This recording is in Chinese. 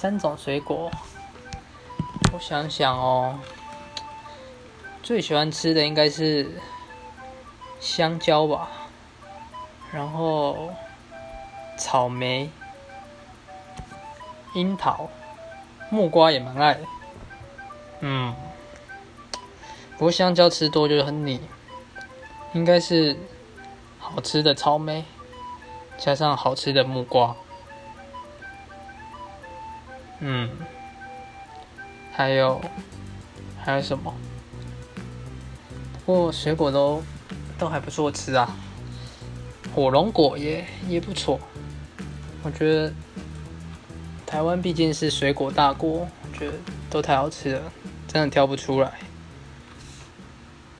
三种水果，我想想哦，最喜欢吃的应该是香蕉吧，然后草莓、樱桃、木瓜也蛮爱的，嗯，不过香蕉吃多就很腻，应该是好吃的草莓加上好吃的木瓜。嗯，还有还有什么？不过水果都都还不错吃啊，火龙果也也不错。我觉得台湾毕竟是水果大国，我觉得都太好吃了，真的挑不出来。